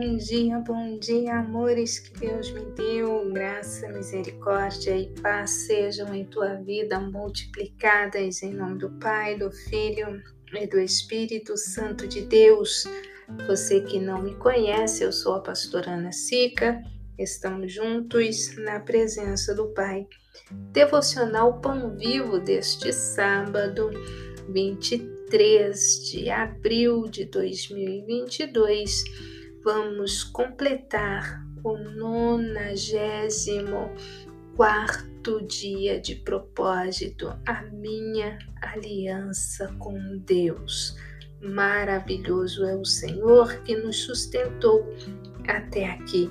Bom dia, bom dia, amores que Deus me deu. Graça, misericórdia e paz sejam em tua vida multiplicadas em nome do Pai, do Filho e do Espírito Santo de Deus. Você que não me conhece, eu sou a pastora Ana Sica. Estamos juntos na presença do Pai. Devocional Pão Vivo deste sábado, 23 de abril de 2022 vamos completar o nonagésimo quarto dia de propósito, a minha aliança com Deus. Maravilhoso é o Senhor que nos sustentou até aqui.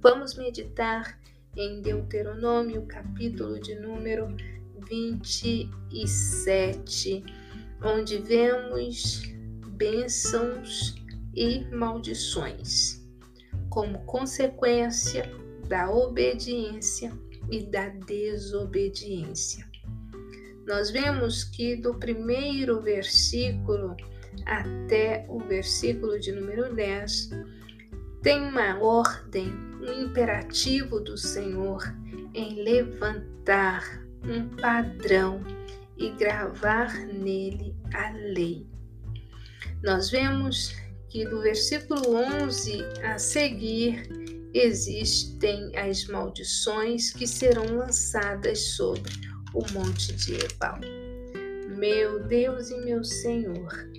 Vamos meditar em Deuteronômio, capítulo de número 27, onde vemos bênçãos e maldições, como consequência da obediência e da desobediência. Nós vemos que do primeiro versículo até o versículo de número 10 tem uma ordem, um imperativo do Senhor em levantar um padrão e gravar nele a lei. Nós vemos que do versículo 11 a seguir existem as maldições que serão lançadas sobre o monte de Ebal. Meu Deus e meu Senhor.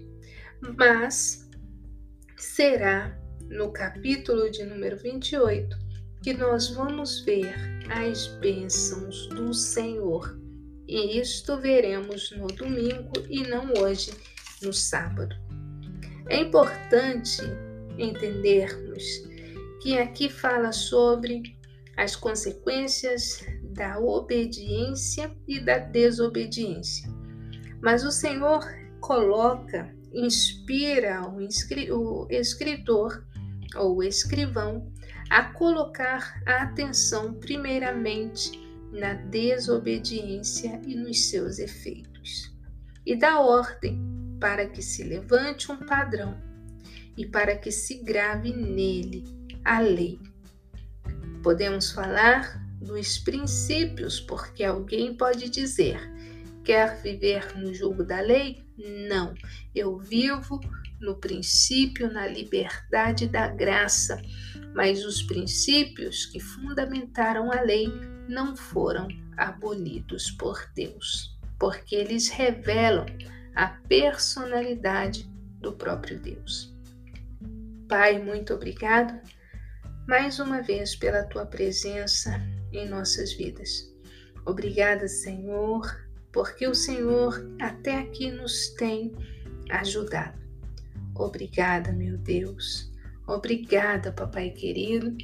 Mas será no capítulo de número 28 que nós vamos ver as bênçãos do Senhor. E isto veremos no domingo e não hoje, no sábado. É importante entendermos que aqui fala sobre as consequências da obediência e da desobediência. Mas o Senhor coloca, inspira o escritor ou escrivão a colocar a atenção primeiramente na desobediência e nos seus efeitos, e dá ordem para que se levante um padrão e para que se grave nele a lei. Podemos falar dos princípios, porque alguém pode dizer: quer viver no jugo da lei? Não, eu vivo no princípio, na liberdade da graça, mas os princípios que fundamentaram a lei não foram abolidos por Deus, porque eles revelam a personalidade do próprio Deus. Pai, muito obrigado mais uma vez pela tua presença em nossas vidas. Obrigada, Senhor, porque o Senhor até aqui nos tem ajudado. Obrigada, meu Deus. Obrigada, papai querido,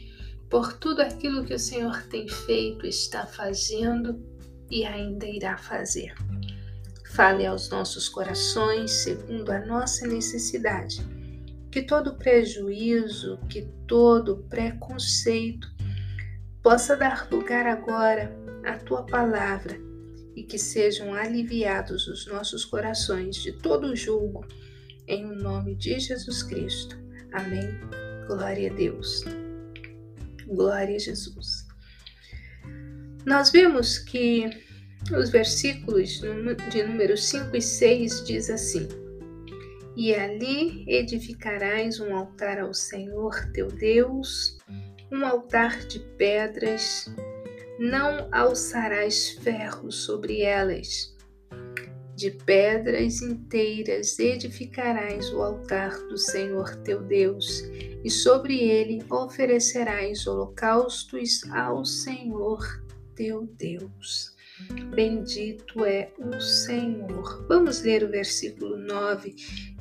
por tudo aquilo que o Senhor tem feito, está fazendo e ainda irá fazer. Fale aos nossos corações segundo a nossa necessidade. Que todo prejuízo, que todo preconceito possa dar lugar agora à tua palavra e que sejam aliviados os nossos corações de todo julgo, em nome de Jesus Cristo. Amém. Glória a Deus. Glória a Jesus. Nós vemos que os versículos de número 5 e 6 diz assim: E ali edificarás um altar ao Senhor teu Deus, um altar de pedras, não alçarás ferro sobre elas. De pedras inteiras edificarás o altar do Senhor teu Deus, e sobre ele oferecerás holocaustos ao Senhor teu Deus. Bendito é o Senhor. Vamos ler o versículo 9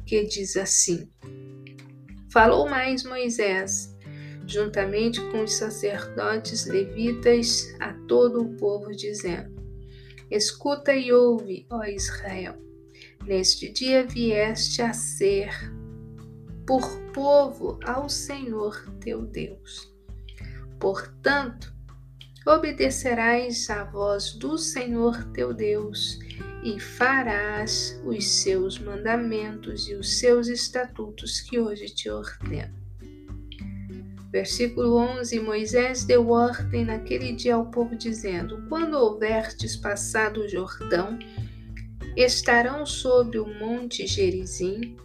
que diz assim: Falou mais Moisés, juntamente com os sacerdotes levitas, a todo o povo, dizendo: Escuta e ouve, ó Israel. Neste dia vieste a ser por povo ao Senhor teu Deus. Portanto, obedecerás à voz do Senhor teu Deus e farás os seus mandamentos e os seus estatutos que hoje te ordeno. Versículo 11: Moisés deu ordem naquele dia ao povo, dizendo: Quando houverdes passado o Jordão, estarão sobre o monte Gerizim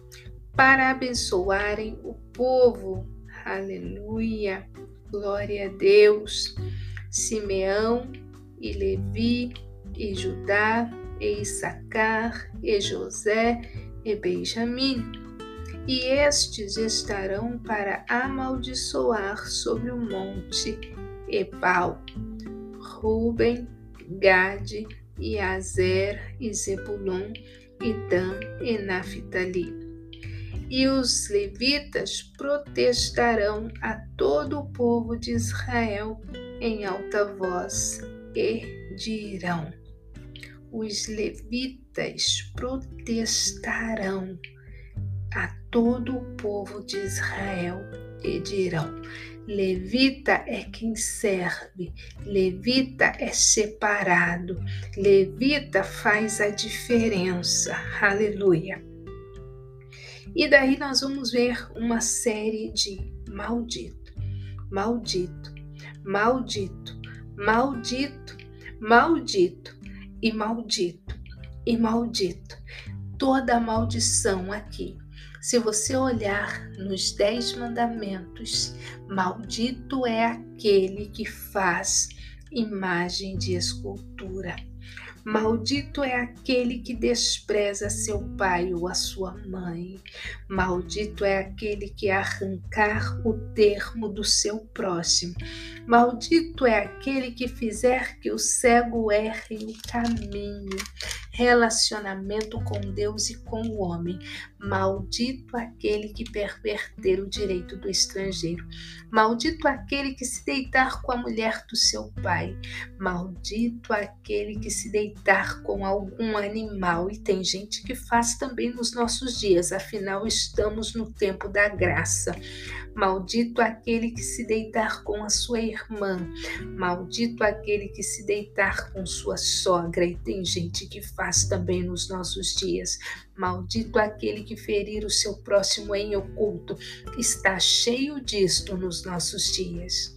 para abençoarem o povo. Aleluia! Glória a Deus! Simeão e Levi e Judá e Issacar e José e Benjamim e estes estarão para amaldiçoar sobre o monte Ebal, Ruben, Gade, e Azer, e Zebulon, e Dan, e Naphtali. E os levitas protestarão a todo o povo de Israel em alta voz e dirão: Os levitas protestarão a todo o povo de Israel e dirão: Levita é quem serve, levita é separado, levita faz a diferença. Aleluia. E daí nós vamos ver uma série de maldito, maldito, maldito, maldito, maldito e maldito e maldito. Toda maldição aqui se você olhar nos Dez Mandamentos, maldito é aquele que faz imagem de escultura. Maldito é aquele que despreza seu pai ou a sua mãe. Maldito é aquele que arrancar o termo do seu próximo. Maldito é aquele que fizer que o cego erre o caminho relacionamento com Deus e com o homem. Maldito aquele que perverter o direito do estrangeiro. Maldito aquele que se deitar com a mulher do seu pai. Maldito aquele que se deitar com algum animal. E tem gente que faz também nos nossos dias, afinal estamos no tempo da graça. Maldito aquele que se deitar com a sua irmã. Maldito aquele que se deitar com sua sogra. E tem gente que faz também nos nossos dias. Maldito aquele que ferir o seu próximo em oculto. Está cheio disto nos nossos dias.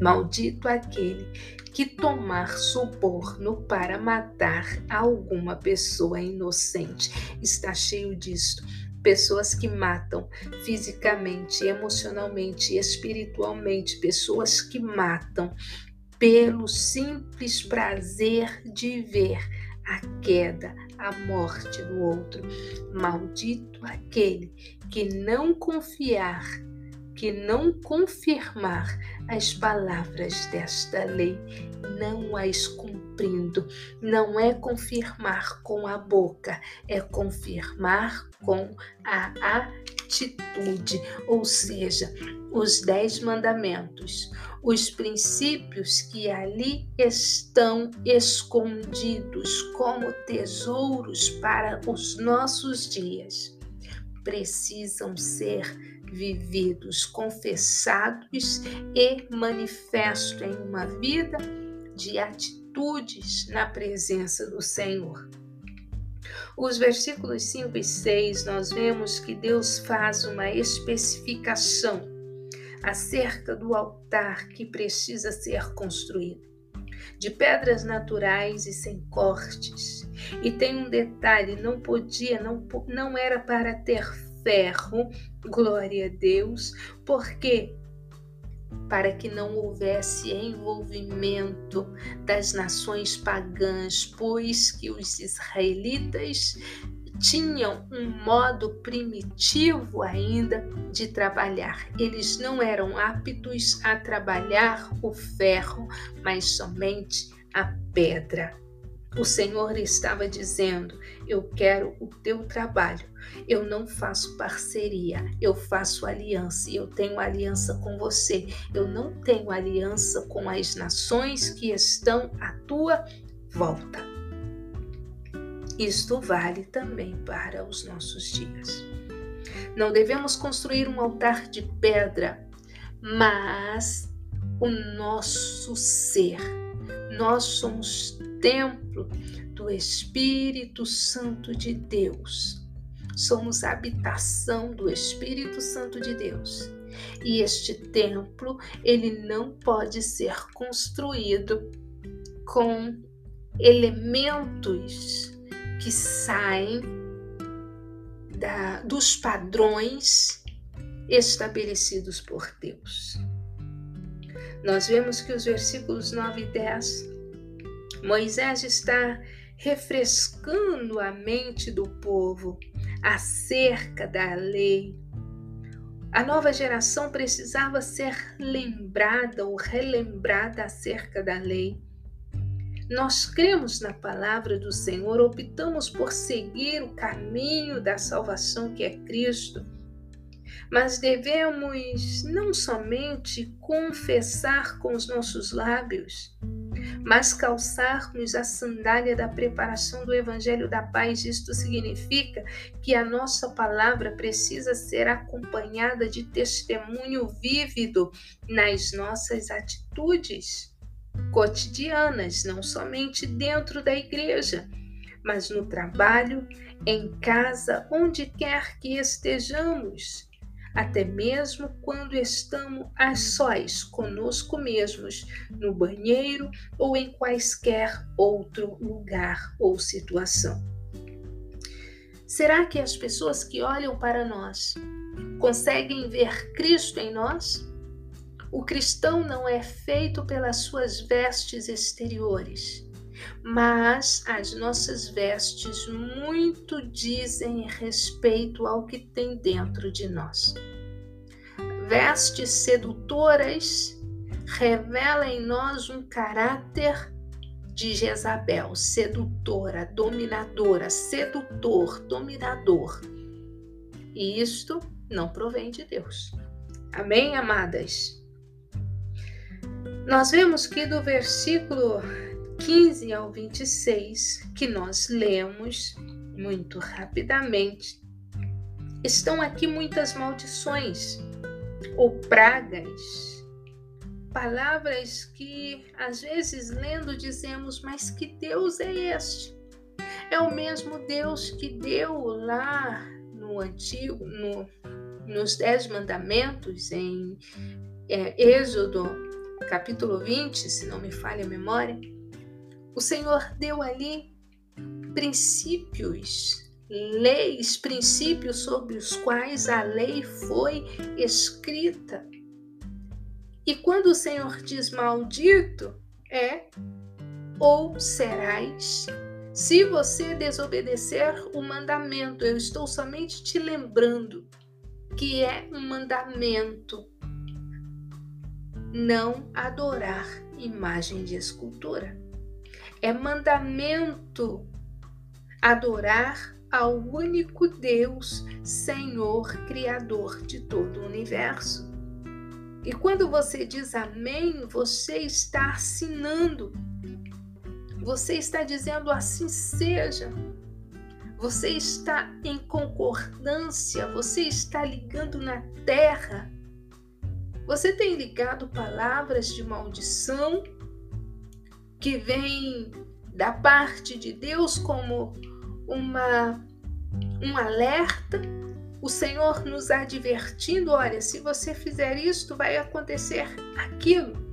Maldito aquele que tomar suborno para matar alguma pessoa inocente. Está cheio disto pessoas que matam fisicamente, emocionalmente, espiritualmente, pessoas que matam pelo simples prazer de ver a queda, a morte do outro. Maldito aquele que não confiar, que não confirmar as palavras desta lei, não as cumprindo. Não é confirmar com a boca, é confirmar com a atitude, ou seja, os dez mandamentos, os princípios que ali estão escondidos como tesouros para os nossos dias, precisam ser vividos, confessados e manifestos em uma vida de atitudes na presença do Senhor. Os versículos 5 e 6, nós vemos que Deus faz uma especificação acerca do altar que precisa ser construído. De pedras naturais e sem cortes. E tem um detalhe: não podia, não, não era para ter ferro, glória a Deus, porque para que não houvesse envolvimento das nações pagãs, pois que os israelitas tinham um modo primitivo ainda de trabalhar. Eles não eram aptos a trabalhar o ferro, mas somente a pedra. O Senhor estava dizendo: Eu quero o teu trabalho. Eu não faço parceria, eu faço aliança. Eu tenho aliança com você. Eu não tenho aliança com as nações que estão à tua volta. Isto vale também para os nossos dias. Não devemos construir um altar de pedra, mas o nosso ser. Nós somos templo do Espírito Santo de Deus. Somos a habitação do Espírito Santo de Deus. E este templo, ele não pode ser construído com elementos que saem da, dos padrões estabelecidos por Deus. Nós vemos que os versículos 9 e 10, Moisés está refrescando a mente do povo acerca da lei. A nova geração precisava ser lembrada ou relembrada acerca da lei. Nós cremos na palavra do Senhor, optamos por seguir o caminho da salvação que é Cristo, mas devemos não somente confessar com os nossos lábios, mas calçarmos a sandália da preparação do Evangelho da Paz. Isto significa que a nossa palavra precisa ser acompanhada de testemunho vívido nas nossas atitudes cotidianas, não somente dentro da igreja, mas no trabalho, em casa, onde quer que estejamos, até mesmo quando estamos a sós conosco mesmos, no banheiro ou em quaisquer outro lugar ou situação. Será que as pessoas que olham para nós conseguem ver Cristo em nós? O cristão não é feito pelas suas vestes exteriores, mas as nossas vestes muito dizem respeito ao que tem dentro de nós. Vestes sedutoras revelam em nós um caráter de Jezabel, sedutora, dominadora, sedutor, dominador. E isto não provém de Deus. Amém, amadas? Nós vemos que do versículo 15 ao 26, que nós lemos muito rapidamente, estão aqui muitas maldições ou pragas, palavras que às vezes lendo dizemos, mas que Deus é este? É o mesmo Deus que deu lá no antigo, no, nos Dez Mandamentos, em é, Êxodo capítulo 20, se não me falha a memória, o Senhor deu ali princípios, leis, princípios sobre os quais a lei foi escrita. E quando o Senhor diz maldito, é ou serás. Se você desobedecer o mandamento, eu estou somente te lembrando que é um mandamento não adorar imagem de escultura. É mandamento adorar ao único Deus, Senhor, Criador de todo o universo. E quando você diz amém, você está assinando. Você está dizendo assim seja. Você está em concordância, você está ligando na terra você tem ligado palavras de maldição que vêm da parte de Deus como uma um alerta, o Senhor nos advertindo, olha, se você fizer isto, vai acontecer aquilo.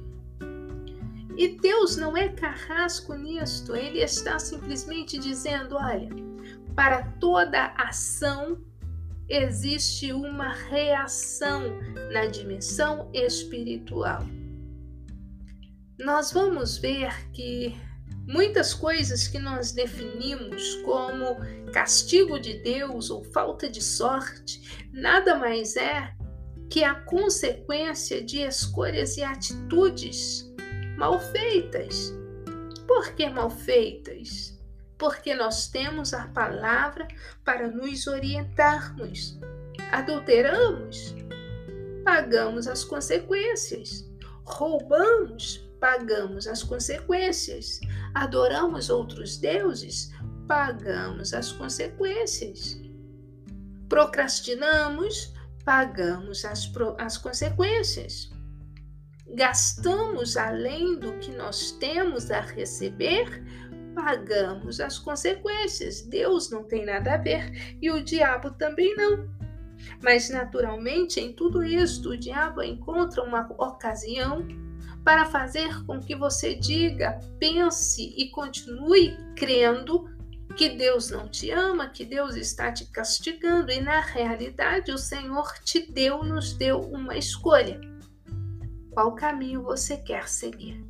E Deus não é carrasco nisto, ele está simplesmente dizendo, olha, para toda ação existe uma reação na dimensão espiritual. Nós vamos ver que muitas coisas que nós definimos como castigo de Deus ou falta de sorte nada mais é que a consequência de escolhas e atitudes mal feitas. Por que mal feitas? porque nós temos a palavra para nos orientarmos. Adulteramos, pagamos as consequências. Roubamos, pagamos as consequências. Adoramos outros deuses, pagamos as consequências. Procrastinamos, pagamos as, as consequências. Gastamos além do que nós temos a receber, pagamos as consequências. Deus não tem nada a ver e o diabo também não. Mas, naturalmente, em tudo isto, o diabo encontra uma ocasião para fazer com que você diga, pense e continue crendo que Deus não te ama, que Deus está te castigando. E na realidade, o Senhor te deu, nos deu uma escolha. Qual caminho você quer seguir?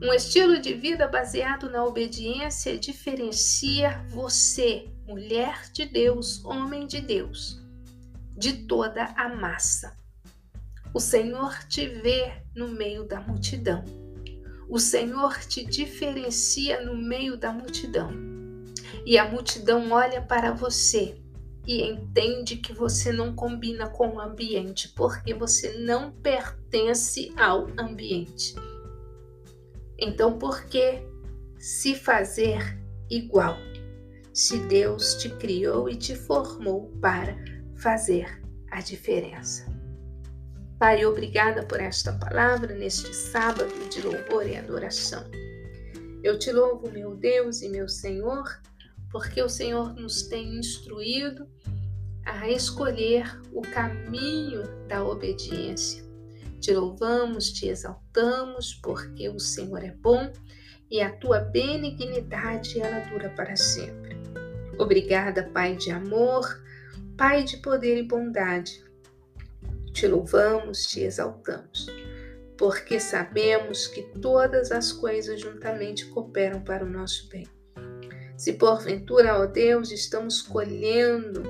Um estilo de vida baseado na obediência diferencia você, mulher de Deus, homem de Deus, de toda a massa. O Senhor te vê no meio da multidão. O Senhor te diferencia no meio da multidão. E a multidão olha para você e entende que você não combina com o ambiente, porque você não pertence ao ambiente. Então, por que se fazer igual? Se Deus te criou e te formou para fazer a diferença. Pai, obrigada por esta palavra neste sábado de louvor e adoração. Eu te louvo, meu Deus e meu Senhor, porque o Senhor nos tem instruído a escolher o caminho da obediência te louvamos, te exaltamos, porque o Senhor é bom e a tua benignidade ela dura para sempre. Obrigada, Pai de amor, Pai de poder e bondade. Te louvamos, te exaltamos, porque sabemos que todas as coisas juntamente cooperam para o nosso bem. Se porventura, ó Deus, estamos colhendo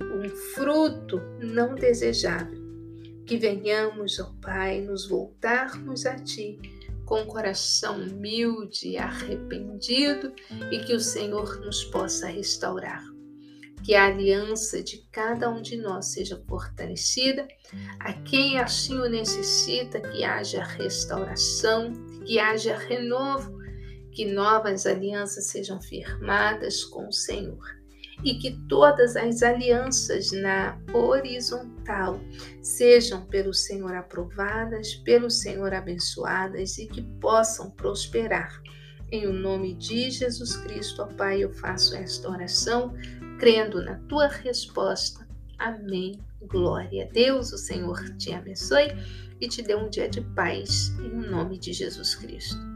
um fruto não desejável, que venhamos, ó Pai, nos voltarmos a Ti com um coração humilde e arrependido e que o Senhor nos possa restaurar. Que a aliança de cada um de nós seja fortalecida, a quem assim o necessita, que haja restauração, que haja renovo, que novas alianças sejam firmadas com o Senhor e que todas as alianças na horizontal sejam pelo Senhor aprovadas, pelo Senhor abençoadas e que possam prosperar. Em o nome de Jesus Cristo, ó Pai, eu faço esta oração, crendo na tua resposta. Amém. Glória a Deus, o Senhor te abençoe e te dê um dia de paz, em nome de Jesus Cristo.